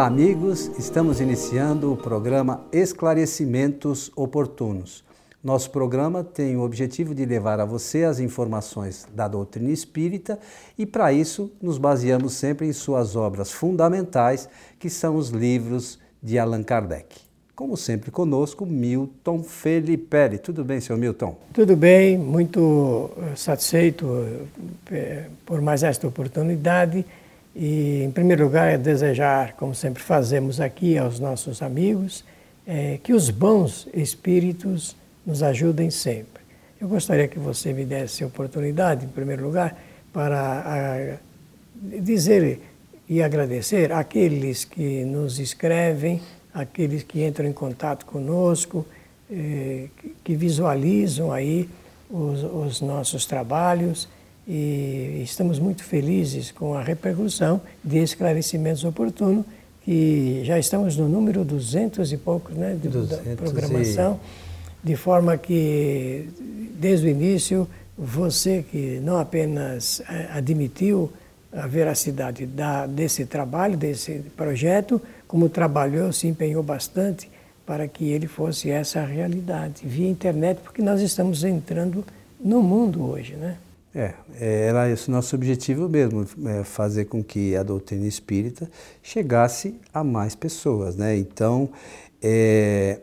Olá, amigos. Estamos iniciando o programa Esclarecimentos Oportunos. Nosso programa tem o objetivo de levar a você as informações da doutrina espírita e, para isso, nos baseamos sempre em suas obras fundamentais, que são os livros de Allan Kardec. Como sempre conosco, Milton Felipe. Tudo bem, seu Milton? Tudo bem, muito eh, satisfeito eh, por mais esta oportunidade e, em primeiro lugar, é desejar, como sempre fazemos aqui aos nossos amigos, é, que os bons espíritos nos ajudem sempre. Eu gostaria que você me desse a oportunidade, em primeiro lugar, para a, dizer e agradecer aqueles que nos escrevem, aqueles que entram em contato conosco, eh, que visualizam aí os, os nossos trabalhos e estamos muito felizes com a repercussão de esclarecimentos oportunos, que já estamos no número 200 e poucos né, de, da programação, e... de forma que, desde o início, você que não apenas eh, admitiu a veracidade da, desse trabalho, desse projeto, como trabalhou, se empenhou bastante para que ele fosse essa realidade, via internet, porque nós estamos entrando no mundo hoje, né? É, era esse o nosso objetivo mesmo, é fazer com que a doutrina espírita chegasse a mais pessoas, né? Então, é,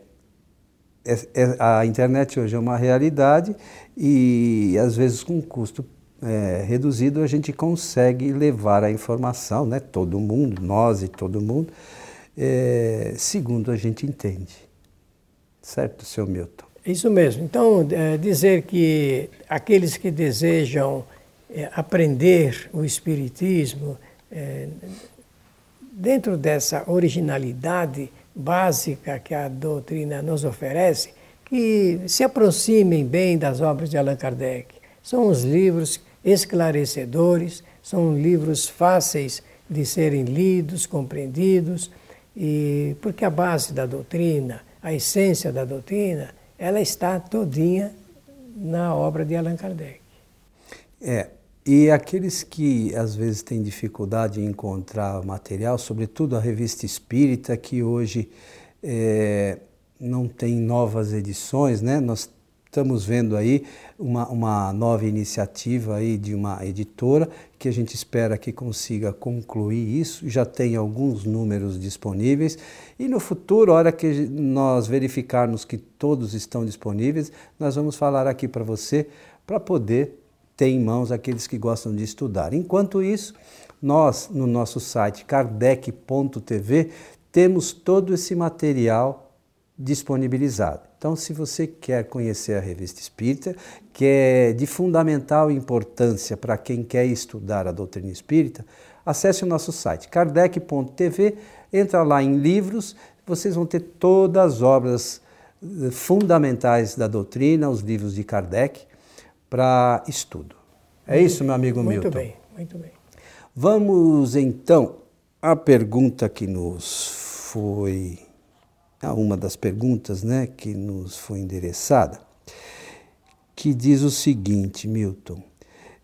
é, é a internet hoje é uma realidade e às vezes com custo é, reduzido a gente consegue levar a informação, né? Todo mundo, nós e todo mundo, é, segundo a gente entende. Certo, seu Milton? Isso mesmo. Então, é, dizer que aqueles que desejam é, aprender o Espiritismo, é, dentro dessa originalidade básica que a doutrina nos oferece, que se aproximem bem das obras de Allan Kardec. São os livros esclarecedores, são livros fáceis de serem lidos, compreendidos, e porque a base da doutrina, a essência da doutrina, ela está todinha na obra de Allan Kardec. É, e aqueles que às vezes têm dificuldade em encontrar material, sobretudo a revista espírita, que hoje é, não tem novas edições, né? Nós estamos vendo aí uma, uma nova iniciativa aí de uma editora que a gente espera que consiga concluir isso. Já tem alguns números disponíveis e no futuro, a hora que nós verificarmos que todos estão disponíveis, nós vamos falar aqui para você para poder ter em mãos aqueles que gostam de estudar. Enquanto isso, nós no nosso site kardec.tv temos todo esse material disponibilizado. Então, se você quer conhecer a Revista Espírita, que é de fundamental importância para quem quer estudar a doutrina espírita, acesse o nosso site kardec.tv, entra lá em livros, vocês vão ter todas as obras eh, fundamentais da doutrina, os livros de Kardec, para estudo. É muito isso, meu amigo muito Milton? Muito bem, muito bem. Vamos então à pergunta que nos foi a uma das perguntas né, que nos foi endereçada, que diz o seguinte, Milton.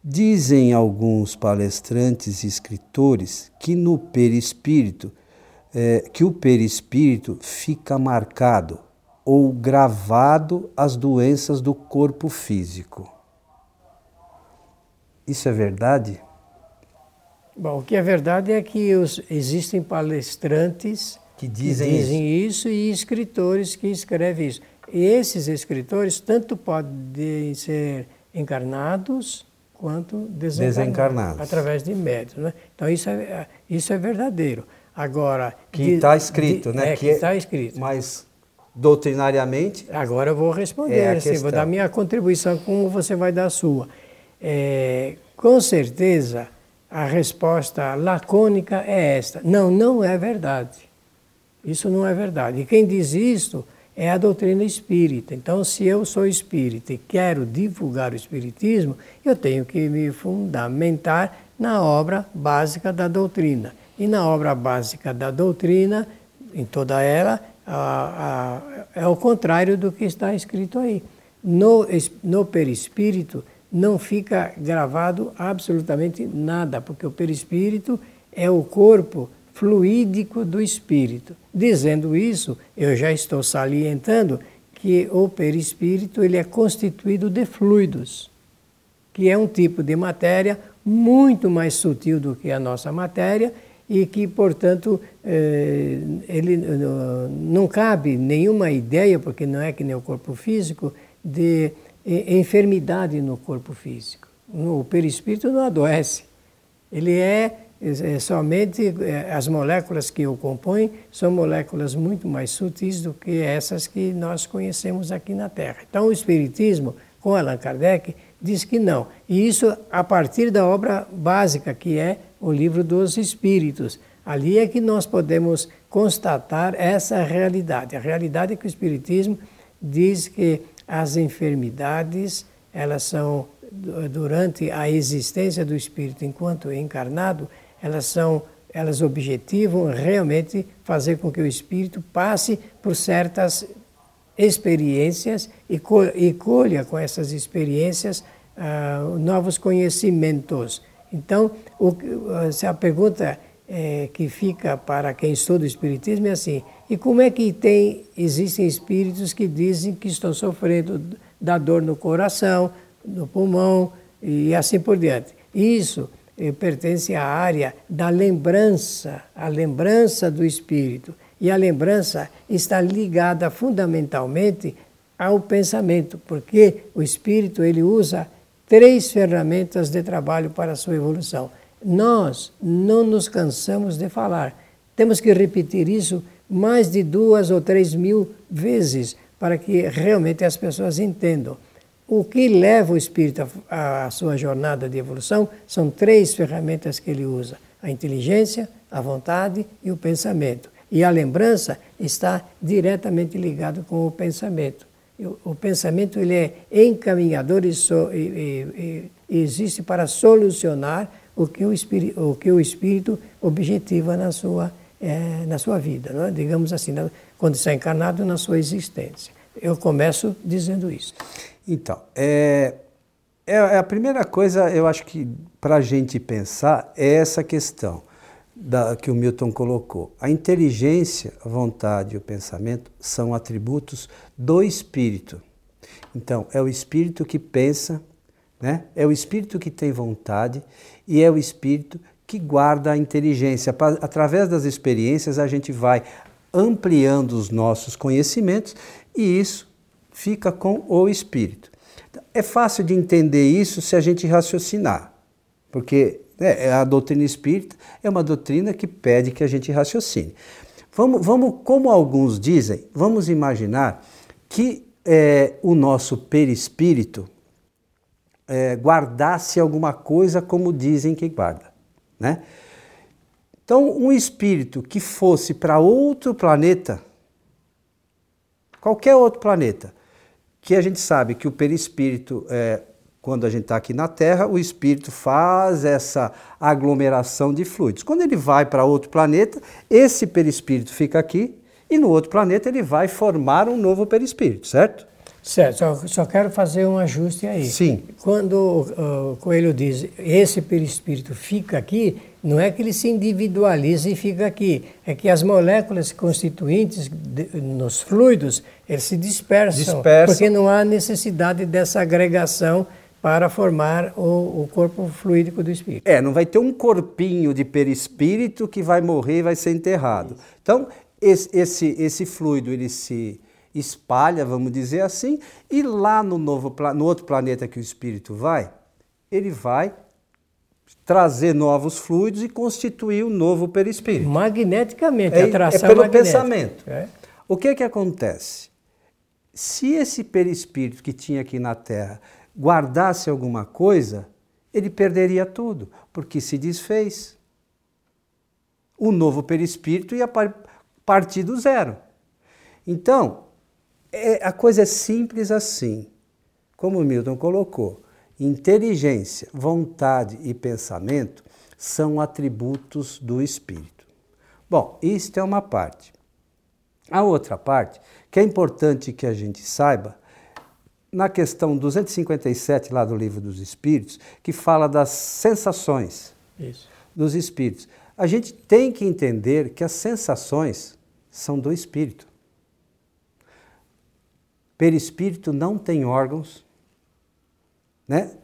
Dizem alguns palestrantes e escritores que no perispírito, é, que o perispírito fica marcado ou gravado as doenças do corpo físico. Isso é verdade? Bom, o que é verdade é que os, existem palestrantes que dizem, que dizem isso. isso. e escritores que escrevem isso. Esses escritores tanto podem ser encarnados quanto desencarnados, desencarnados. através de médios. Né? Então isso é, isso é verdadeiro. Agora que está escrito, de, né? É, que está escrito. Mas doutrinariamente. Agora eu vou responder, é assim, vou dar minha contribuição, como você vai dar a sua. É, com certeza a resposta lacônica é esta: não, não é verdade. Isso não é verdade. E quem diz isso é a doutrina espírita. Então, se eu sou espírita e quero divulgar o espiritismo, eu tenho que me fundamentar na obra básica da doutrina. E na obra básica da doutrina, em toda ela, a, a, é o contrário do que está escrito aí. No, no perispírito não fica gravado absolutamente nada, porque o perispírito é o corpo fluídico do espírito. Dizendo isso, eu já estou salientando que o perispírito ele é constituído de fluidos, que é um tipo de matéria muito mais sutil do que a nossa matéria e que, portanto, eh, ele não cabe nenhuma ideia, porque não é que nem o corpo físico, de enfermidade no corpo físico. O perispírito não adoece. Ele é, é somente é, as moléculas que o compõem são moléculas muito mais sutis do que essas que nós conhecemos aqui na Terra. Então, o Espiritismo, com Allan Kardec, diz que não. E isso a partir da obra básica, que é o Livro dos Espíritos. Ali é que nós podemos constatar essa realidade. A realidade é que o Espiritismo diz que as enfermidades, elas são durante a existência do espírito enquanto encarnado, elas são elas objetivam realmente fazer com que o espírito passe por certas experiências e, e colha com essas experiências uh, novos conhecimentos. Então, o, a pergunta é, que fica para quem estuda o espiritismo é assim: e como é que tem existem espíritos que dizem que estão sofrendo da dor no coração, no pulmão e assim por diante. Isso pertence à área da lembrança, a lembrança do espírito. E a lembrança está ligada fundamentalmente ao pensamento, porque o espírito ele usa três ferramentas de trabalho para a sua evolução. Nós não nos cansamos de falar. Temos que repetir isso mais de duas ou três mil vezes para que realmente as pessoas entendam. O que leva o espírito à sua jornada de evolução são três ferramentas que ele usa: a inteligência, a vontade e o pensamento. E a lembrança está diretamente ligado com o pensamento. O pensamento ele é encaminhador e, so, e, e, e existe para solucionar o que o espírito, o que o espírito objetiva na sua, é, na sua vida, é? digamos assim, na, quando está encarnado na sua existência. Eu começo dizendo isso. Então, é, é, é a primeira coisa, eu acho que para a gente pensar é essa questão da, que o Milton colocou. A inteligência, a vontade e o pensamento são atributos do espírito. Então, é o espírito que pensa, né? é o espírito que tem vontade e é o espírito que guarda a inteligência. Através das experiências, a gente vai ampliando os nossos conhecimentos e isso fica com o espírito. É fácil de entender isso se a gente raciocinar, porque né, a doutrina espírita é uma doutrina que pede que a gente raciocine. Vamos, vamos como alguns dizem, vamos imaginar que é, o nosso perispírito é, guardasse alguma coisa como dizem que guarda. Né? Então, um espírito que fosse para outro planeta, qualquer outro planeta, que a gente sabe que o perispírito, é, quando a gente está aqui na Terra, o espírito faz essa aglomeração de fluidos. Quando ele vai para outro planeta, esse perispírito fica aqui e no outro planeta ele vai formar um novo perispírito, certo? Certo, só, só quero fazer um ajuste aí. Sim. Quando o Coelho diz esse perispírito fica aqui, não é que ele se individualiza e fica aqui, é que as moléculas constituintes de, nos fluidos, eles se dispersam, dispersam, porque não há necessidade dessa agregação para formar o, o, corpo fluídico do espírito. É, não vai ter um corpinho de perispírito que vai morrer e vai ser enterrado. Então, esse, esse, esse fluido, ele se espalha, vamos dizer assim, e lá no, novo, no outro planeta que o espírito vai, ele vai trazer novos fluidos e constituir um novo perispírito. Magneticamente, é, atração é pelo magnética. pensamento. É. O que que acontece? Se esse perispírito que tinha aqui na Terra guardasse alguma coisa, ele perderia tudo, porque se desfez. O novo perispírito ia partir do zero. Então, é, a coisa é simples assim. Como Milton colocou, inteligência, vontade e pensamento são atributos do espírito. Bom, isto é uma parte. A outra parte, que é importante que a gente saiba, na questão 257 lá do Livro dos Espíritos, que fala das sensações Isso. dos espíritos. A gente tem que entender que as sensações são do espírito. Perispírito não tem órgãos, né?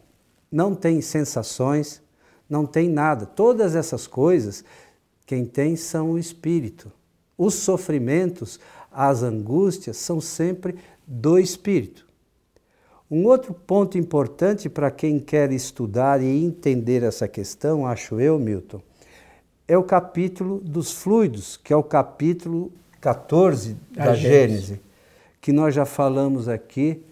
não tem sensações, não tem nada. Todas essas coisas, quem tem são o espírito. Os sofrimentos, as angústias são sempre do espírito. Um outro ponto importante para quem quer estudar e entender essa questão, acho eu, Milton, é o capítulo dos fluidos, que é o capítulo 14 da, Gênese, que nós já falamos aqui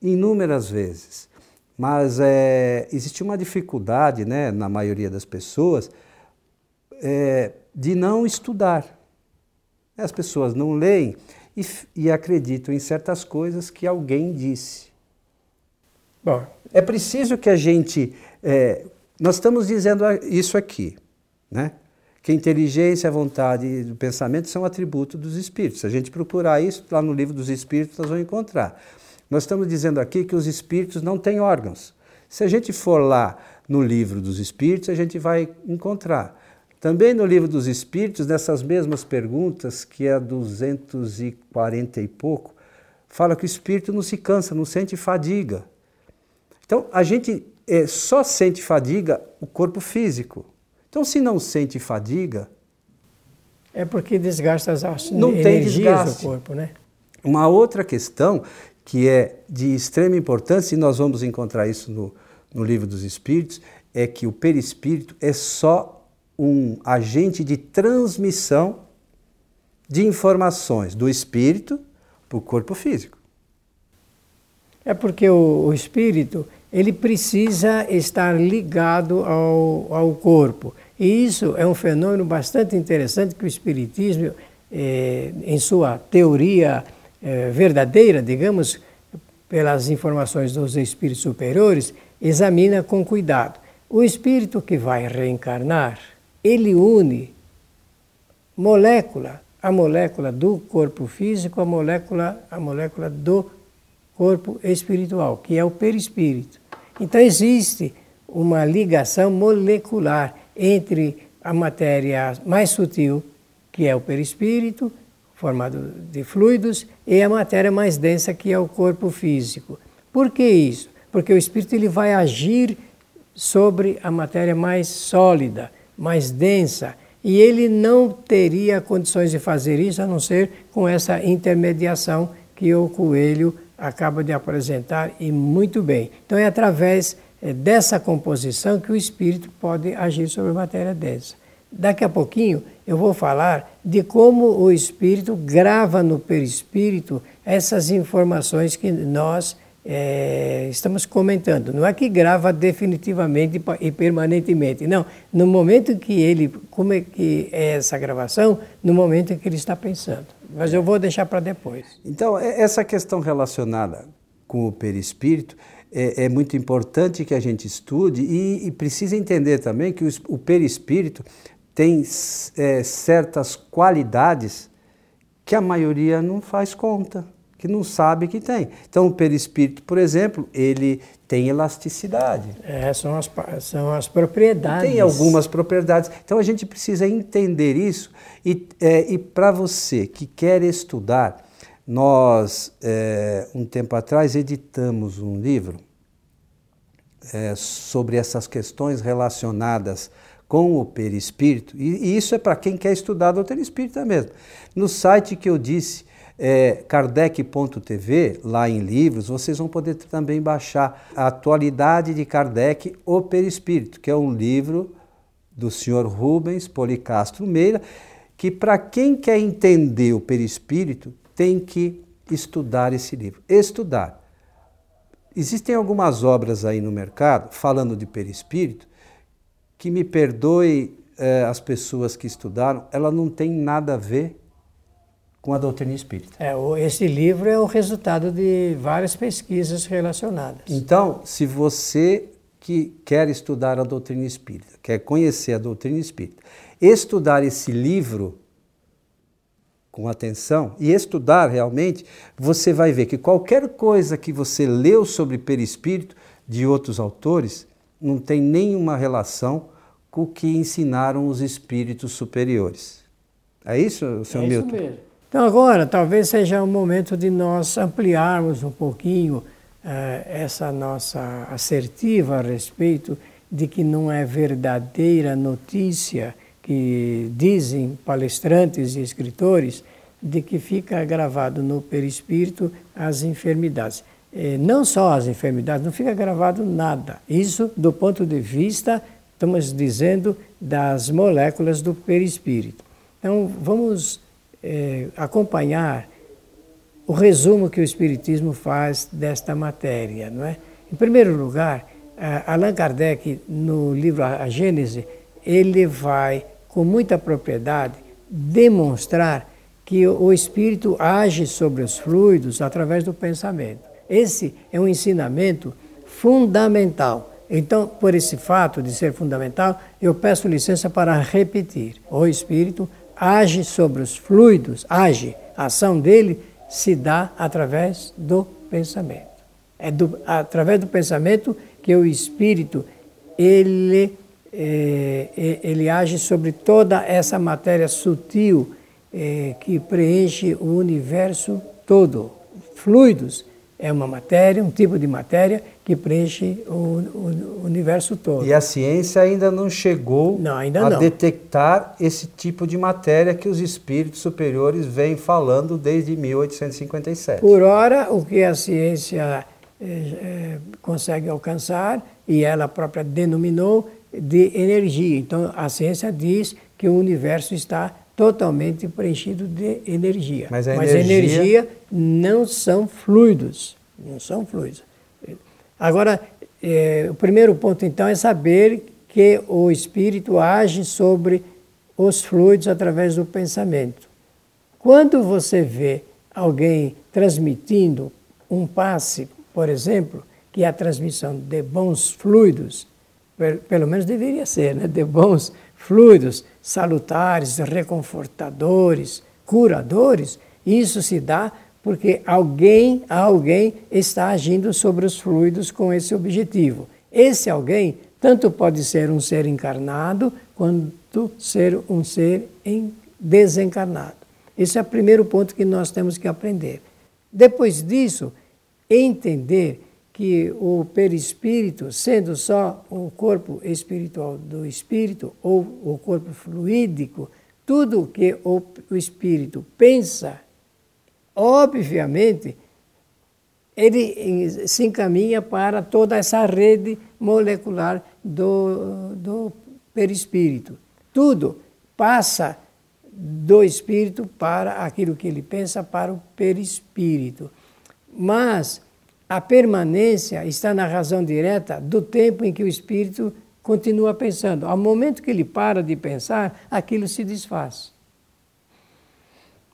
inúmeras vezes. Mas é, existe uma dificuldade, né, na maioria das pessoas, é, de não estudar. As pessoas não leem e, e acreditam em certas coisas que alguém disse. Bom, é preciso que a gente. É, nós estamos dizendo isso aqui, né? Que inteligência, a vontade e o pensamento são atributos dos espíritos. Se a gente procurar isso lá no livro dos espíritos, nós vamos encontrar. Nós estamos dizendo aqui que os espíritos não têm órgãos. Se a gente for lá no livro dos espíritos, a gente vai encontrar. Também no livro dos Espíritos, nessas mesmas perguntas, que é 240 e pouco, fala que o espírito não se cansa, não sente fadiga. Então, a gente é, só sente fadiga o corpo físico. Então, se não sente fadiga. É porque desgasta as não energias do corpo, né? Uma outra questão que é de extrema importância, e nós vamos encontrar isso no, no livro dos Espíritos, é que o perispírito é só um agente de transmissão de informações do espírito para o corpo físico. É porque o, o, espírito ele precisa estar ligado ao, ao corpo. E isso é um fenômeno bastante interessante que o Espiritismo, eh, em sua teoria eh, verdadeira, digamos, pelas informações dos espíritos superiores, examina com cuidado. O espírito que vai reencarnar, ele une molécula, a molécula do corpo físico, a molécula, a molécula do corpo espiritual, que é o perispírito. Então existe uma ligação molecular entre a matéria mais sutil, que é o perispírito, formado de fluidos, e a matéria mais densa, que é o corpo físico. Por que isso? Porque o espírito ele vai agir sobre a matéria mais sólida, mais densa, e ele não teria condições de fazer isso a não ser com essa intermediação que o coelho acaba de apresentar e muito bem. Então é através dessa composição que o espírito pode agir sobre matéria densa. Daqui a pouquinho eu vou falar de como o espírito grava no perispírito essas informações que nós é, estamos comentando. Não é que grava definitivamente e permanentemente, não. No momento que ele, como é que é essa gravação? No momento em que ele está pensando. Mas eu vou deixar para depois. Então, essa questão relacionada com o perispírito é, é muito importante que a gente estude e, e precisa entender também que o, o perispírito tem é, certas qualidades que a maioria não faz conta que não sabe que tem. Então, o perispírito, por exemplo, ele tem elasticidade. É, são as, são as propriedades. Tem algumas propriedades. Então, a gente precisa entender isso. E, é, e para você que quer estudar, nós, é, um tempo atrás, editamos um livro é, sobre essas questões relacionadas com o perispírito, e, e isso é para quem quer estudar a doutrina espírita mesmo. No site que eu disse, é, kardec.tv, lá em livros, vocês vão poder também baixar a Atualidade de Kardec, O Perispírito, que é um livro do senhor Rubens Policastro Meira, que para quem quer entender o perispírito tem que estudar esse livro. Estudar. Existem algumas obras aí no mercado falando de perispírito que me perdoe eh, as pessoas que estudaram, ela não tem nada a ver com a doutrina espírita. É, esse livro é o resultado de várias pesquisas relacionadas. Então, se você que quer estudar a doutrina espírita, quer conhecer a doutrina espírita, estudar esse livro com atenção e estudar realmente, você vai ver que qualquer coisa que você leu sobre perispírito de outros autores não tem nenhuma relação o que ensinaram os espíritos superiores. É isso, senhor é Milton? Isso mesmo. Então agora talvez seja o momento de nós ampliarmos um pouquinho uh, essa nossa assertiva a respeito de que não é verdadeira notícia que dizem palestrantes e escritores de que fica gravado no perispírito as enfermidades. Eh, não só as enfermidades, não fica gravado nada. Isso do ponto de vista, estamos dizendo, das moléculas do perispírito. Então, vamos eh, acompanhar o resumo que o Espiritismo faz desta matéria. Não é? Em primeiro lugar, Allan Kardec, no livro A Gênese, ele vai, com muita propriedade, demonstrar que o espírito age sobre os fluidos através do pensamento. Esse é um ensinamento fundamental. Então, por esse fato de ser fundamental, eu peço licença para repetir. O espírito age sobre os fluidos, age. A ação dele se dá através do pensamento. É do, através do pensamento que o espírito ele, é, ele age sobre toda essa matéria sutil é, que preenche o universo todo. Fluidos é uma matéria, um tipo de matéria que preenche o, o, universo todo. E a ciência ainda não chegou não, ainda a não. detectar esse tipo de matéria que os espíritos superiores vêm falando desde 1857. Por ora, o que a ciência é, é, consegue alcançar, e ela própria denominou, de energia. Então, a ciência diz que o universo está totalmente preenchido de energia. Mas a Mas energia... energia não são fluidos, não são fluidos. Agora, é, o primeiro ponto então é saber que o espírito age sobre os fluidos através do pensamento. Quando você vê alguém transmitindo um passe, por exemplo, que é a transmissão de bons fluidos, pelo menos deveria ser, né? de bons fluidos salutares, reconfortadores, curadores, isso se dá porque alguém, alguém está agindo sobre os fluidos com esse objetivo. Esse alguém tanto pode ser um ser encarnado quanto ser um ser desencarnado. Esse é o primeiro ponto que nós temos que aprender. Depois disso, entender que o perispírito, sendo só o corpo espiritual do espírito ou o corpo fluídico, tudo que o, o espírito pensa, obviamente, ele se encaminha para toda essa rede molecular do, do perispírito. Tudo passa do espírito para aquilo que ele pensa para o perispírito. Mas a permanência está na razão direta do tempo em que o espírito continua pensando. Ao momento que ele para de pensar, aquilo se desfaz.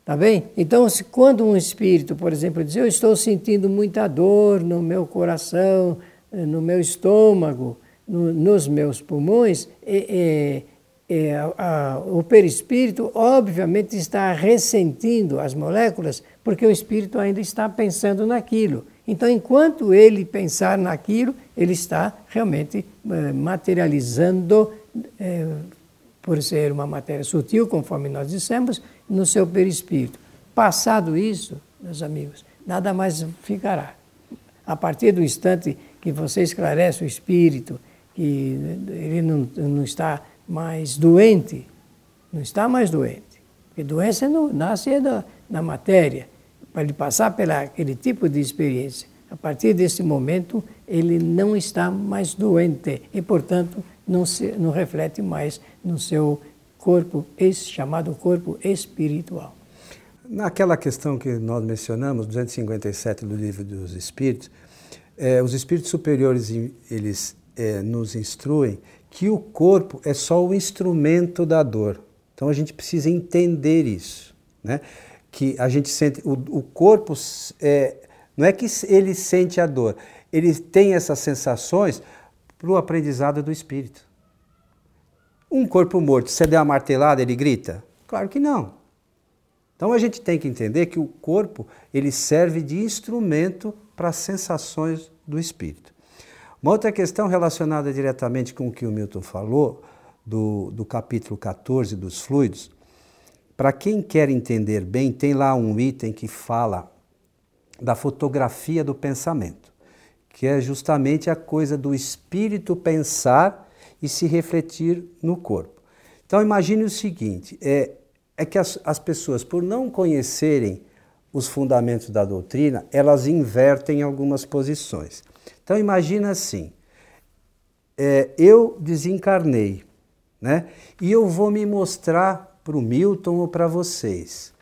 Tá bem? Então, se, quando um espírito, por exemplo, diz: Eu estou sentindo muita dor no meu coração, eh, no meu estômago, no, nos meus pulmões, é, é, é, a, o perispírito, obviamente, está ressentindo as moléculas, porque o espírito ainda está pensando naquilo. Então, enquanto ele pensar naquilo, ele está realmente eh, materializando, eh, por ser uma matéria sutil, conforme nós dissemos, no seu perispírito. Passado isso, meus amigos, nada mais ficará. A partir do instante que você esclarece o espírito, que ele não, não está mais doente, não está mais doente. Porque doença não nasce da, na matéria para ele passar pela aquele tipo de experiência, a partir desse momento ele não está mais doente e, portanto, não, se, não reflete mais no seu corpo, esse chamado corpo espiritual. Naquela questão que nós mencionamos, 257 do Livro dos Espíritos, é, os espíritos superiores eles é, nos instruem que o corpo é só o instrumento da dor. Então a gente precisa entender isso, né? Que a gente sente, o, o corpo, é, não é que ele sente a dor, ele tem essas sensações para o aprendizado do espírito. Um corpo morto, se você der uma martelada, ele grita? Claro que não. Então a gente tem que entender que o corpo ele serve de instrumento para as sensações do espírito. Uma outra questão relacionada diretamente com o que o Milton falou do, do capítulo 14 dos fluidos, para quem quer entender bem, tem lá um item que fala da fotografia do pensamento, que é justamente a coisa do espírito pensar e se refletir no corpo. Então imagine o seguinte: é, é que as, as pessoas, por não conhecerem os fundamentos da doutrina, elas invertem algumas posições. Então imagina assim: é, eu desencarnei, né? E eu vou me mostrar para o Milton ou para vocês.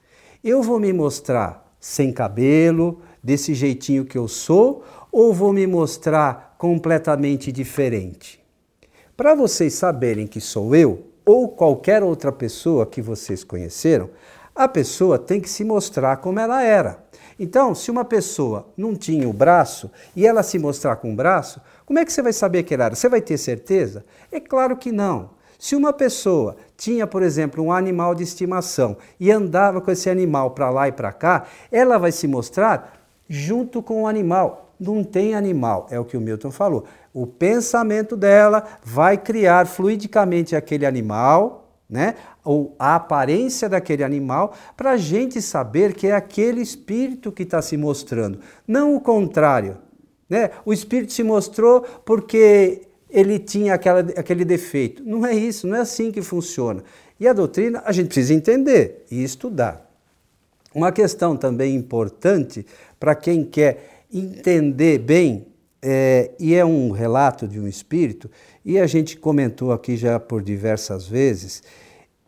Eu vou me mostrar sem cabelo, desse jeitinho que eu sou, ou vou me mostrar completamente diferente? Para vocês saberem que sou eu, ou qualquer outra pessoa que vocês conheceram, a pessoa tem que se mostrar como ela era. Então, se uma pessoa não tinha o braço e ela se mostrar com o braço, como é que você vai saber que ela era? Você vai ter certeza? É claro que não. Se uma pessoa tinha, por exemplo, um animal de estimação e andava com esse animal para lá e para cá, ela vai se mostrar junto com o animal. Não tem animal, é o que o Milton falou. O pensamento dela vai criar fluidicamente aquele animal, né? ou a aparência daquele animal, para a gente saber que é aquele espírito que está se mostrando, não o contrário. Né? O espírito se mostrou porque ele tinha aquela, aquele defeito. Não é isso, não é assim que funciona. E a doutrina a gente precisa entender e estudar. Uma questão também importante para quem quer entender bem, é, e é um relato de um espírito, e a gente comentou aqui já por diversas vezes,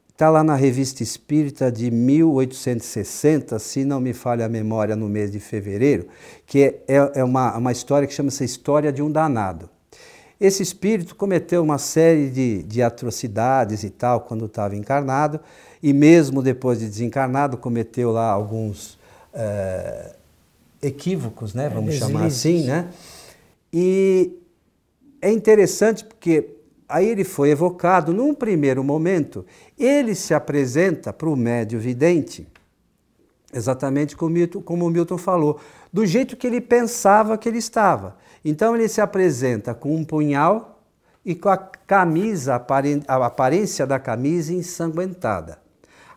está lá na Revista Espírita de 1860, se não me falha a memória, no mês de fevereiro, que é, é, uma, uma história que chama-se História de um Danado. Esse espírito cometeu uma série de, de atrocidades e tal quando estava encarnado, e mesmo depois de desencarnado cometeu lá alguns. É, equívocos, né? Vamos chamar assim, né? E é interessante porque aí ele foi evocado num primeiro momento, ele se apresenta para o médio vidente, exatamente como, Milton, como o Milton falou, do jeito que ele pensava que ele estava. Então ele se apresenta com um punhal e com a camisa, a aparência da camisa ensanguentada.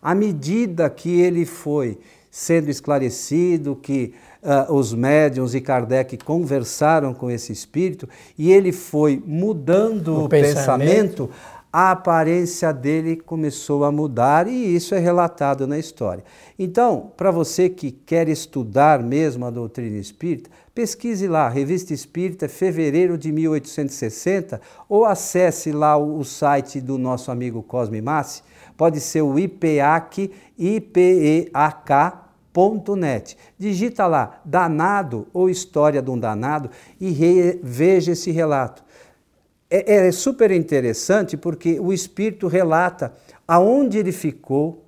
À medida que ele foi sendo esclarecido, que uh, os médiums e Kardec conversaram com esse espírito e ele foi mudando o, o pensamento. pensamento, a aparência dele começou a mudar e isso é relatado na história. Então, para você que quer estudar mesmo a doutrina espírita, pesquise lá, Revista Espírita, fevereiro de 1860, ou acesse lá o, o site do nosso amigo Cosme Massi, pode ser o IPEAC, IPEAK, net. Digita lá danado ou história de um danado e veja esse relato. É, é super interessante porque o espírito relata aonde ele ficou,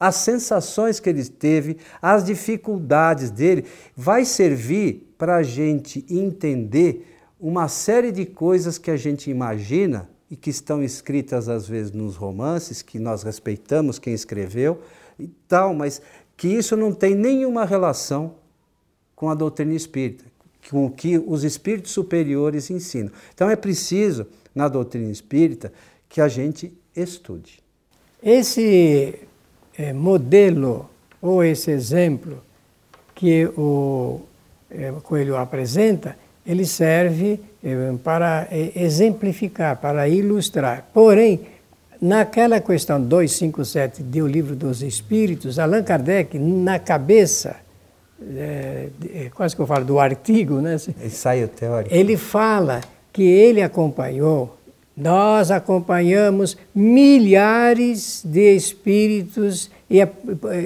as sensações que ele teve, as dificuldades dele, vai servir para a gente entender uma série de coisas que a gente imagina e que estão escritas às vezes nos romances, que nós respeitamos quem escreveu e tal, mas que isso não tem nenhuma relação com a doutrina espírita, com o que os espíritos superiores ensinam. Então é preciso, na doutrina espírita, que a gente estude. Esse é, modelo ou esse exemplo que o é, Coelho apresenta, ele serve é, para exemplificar, para ilustrar. Porém, Naquela questão 257 do Livro dos Espíritos, Allan Kardec, na cabeça, é, é, quase que eu falo do artigo, né? Ensaio teórico. Ele fala que ele acompanhou, nós acompanhamos milhares de espíritos e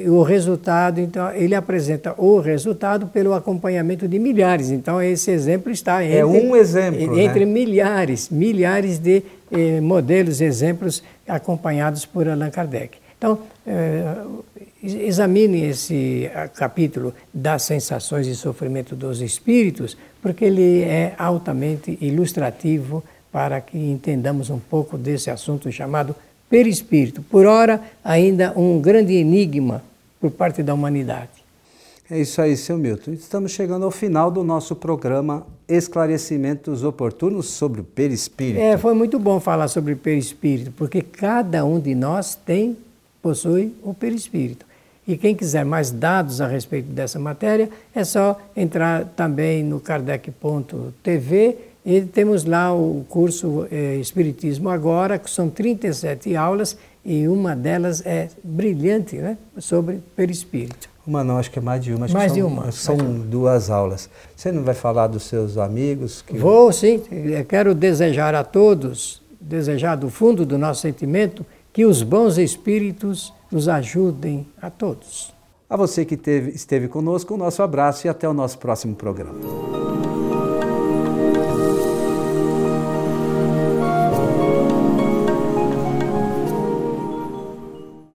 o resultado, então, ele apresenta o resultado pelo acompanhamento de milhares. Então, esse exemplo está entre, é um exemplo, entre né? milhares, milhares de eh, modelos, exemplos acompanhados por Allan Kardec. Então, eh, examine esse capítulo das sensações e sofrimento dos espíritos, porque ele é altamente ilustrativo para que entendamos um pouco desse assunto chamado perispírito. Por ora, ainda um grande enigma por parte da humanidade. É isso aí, seu Milton. Estamos chegando ao final do nosso programa esclarecimentos oportunos sobre o perispírito. É, foi muito bom falar sobre o perispírito, porque cada um de nós tem, possui o perispírito. E quem quiser mais dados a respeito dessa matéria, é só entrar também no kardec.tv e temos lá o curso eh, Espiritismo Agora, que são 37 aulas e uma delas é brilhante, né? sobre perispírito. Uma não, acho que é mais de uma. mais são, de uma. São duas aulas. Você não vai falar dos seus amigos? Que... Vou sim. Eu quero desejar a todos, desejar do fundo do nosso sentimento, que os bons espíritos nos ajudem a todos. A você que teve, esteve conosco, o nosso abraço e até o nosso próximo programa.